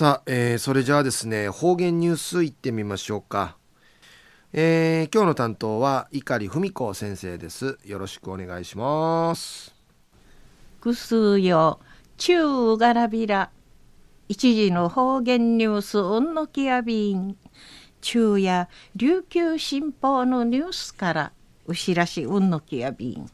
さあ、えー、それじゃあですね方言ニュースいってみましょうか、えー、今日の担当は碇文子先生です。よろしくお願いします。ぐすよ中がらびら。一時の方言ニュースうんのきやびん。中や琉球新報のニュースからうしらしうんのきやびん。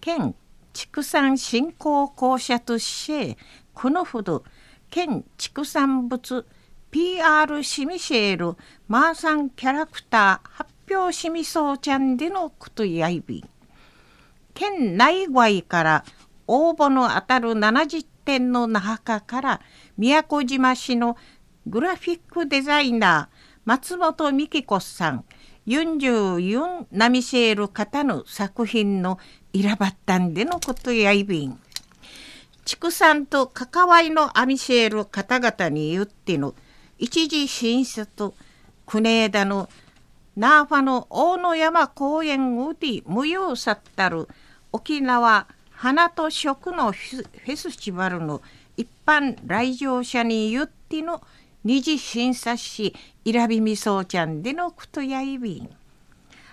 県畜産振興公社としてこのほど県畜産物 PR シミシェールマーサンキャラクター発表しみそうちゃんでのことやいび県内外から応募の当たる70点の中から宮古島市のグラフィックデザイナー松本美希子さん44ナミシェール方の作品の選ばったんでのことやいびん。畜産と関わりのアミシェール方々によっての一時進出と国枝のナーファの大野山公園ウディ無用さったる沖縄花と食のフェスティバルの一般来場者によっての二次審査し選びみそうちゃんでのことやいびん。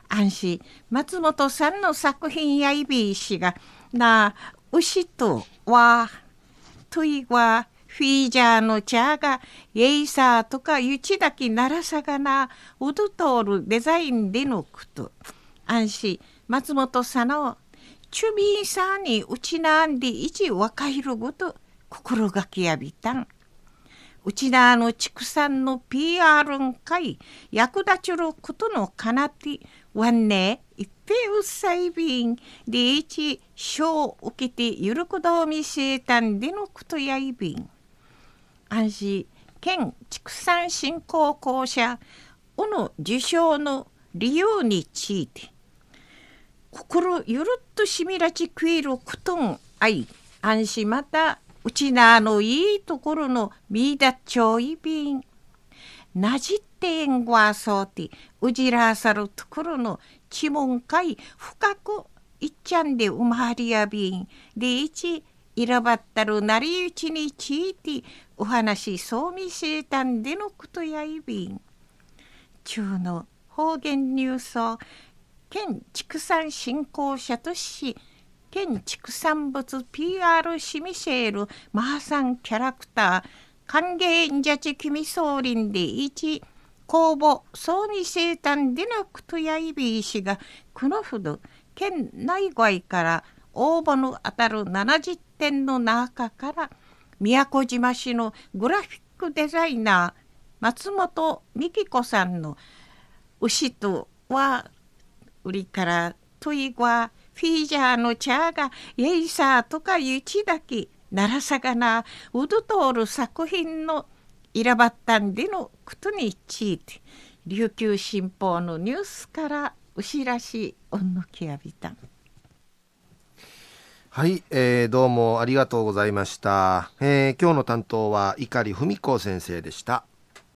安心松本さんの作品やいびいしがなあ牛とはといはフィージャーの茶がイェイサーとかゆちだきならさがなうどとおるデザインでのこと。安心。松本さんのチュビーさんにうちなんで一若いるごと。心がきやびたん。うちなの畜産の PR んかい役立ちることのかなってわんね一平うっさいびんでいち賞を受けてゆるくどみせたんでのことやいびん安心県畜産振興公社おの受賞の理由について心ゆるっとしみらちくえることんあい安心またうちなのいいところのみだちょいびん。なじってんごわそうてうじらさるところのちもんかい深くいっちゃんでうまりやびん。でいちいらばったるなりうちにちいてお話そうみせたんでのことやいびん。中の方言ニュースを県畜産振興者とし県畜産物 PR シミシェールマーサンキャラクター歓迎ジャチキミソーリンで一公募総に生誕でのくとやいびいしがこのほど県内外から応募の当たる70点の中から宮古島市のグラフィックデザイナー松本美希子さんの牛とは売りから問いはフィージャーの茶がイェイサーとかゆちだきならさがなうどとおる作品のいらばったんでのことについて琉球新報のニュースから牛らしおんのきやびた。はい、えー、どうもありがとうございました、えー、今日の担当は碇文子先生でした。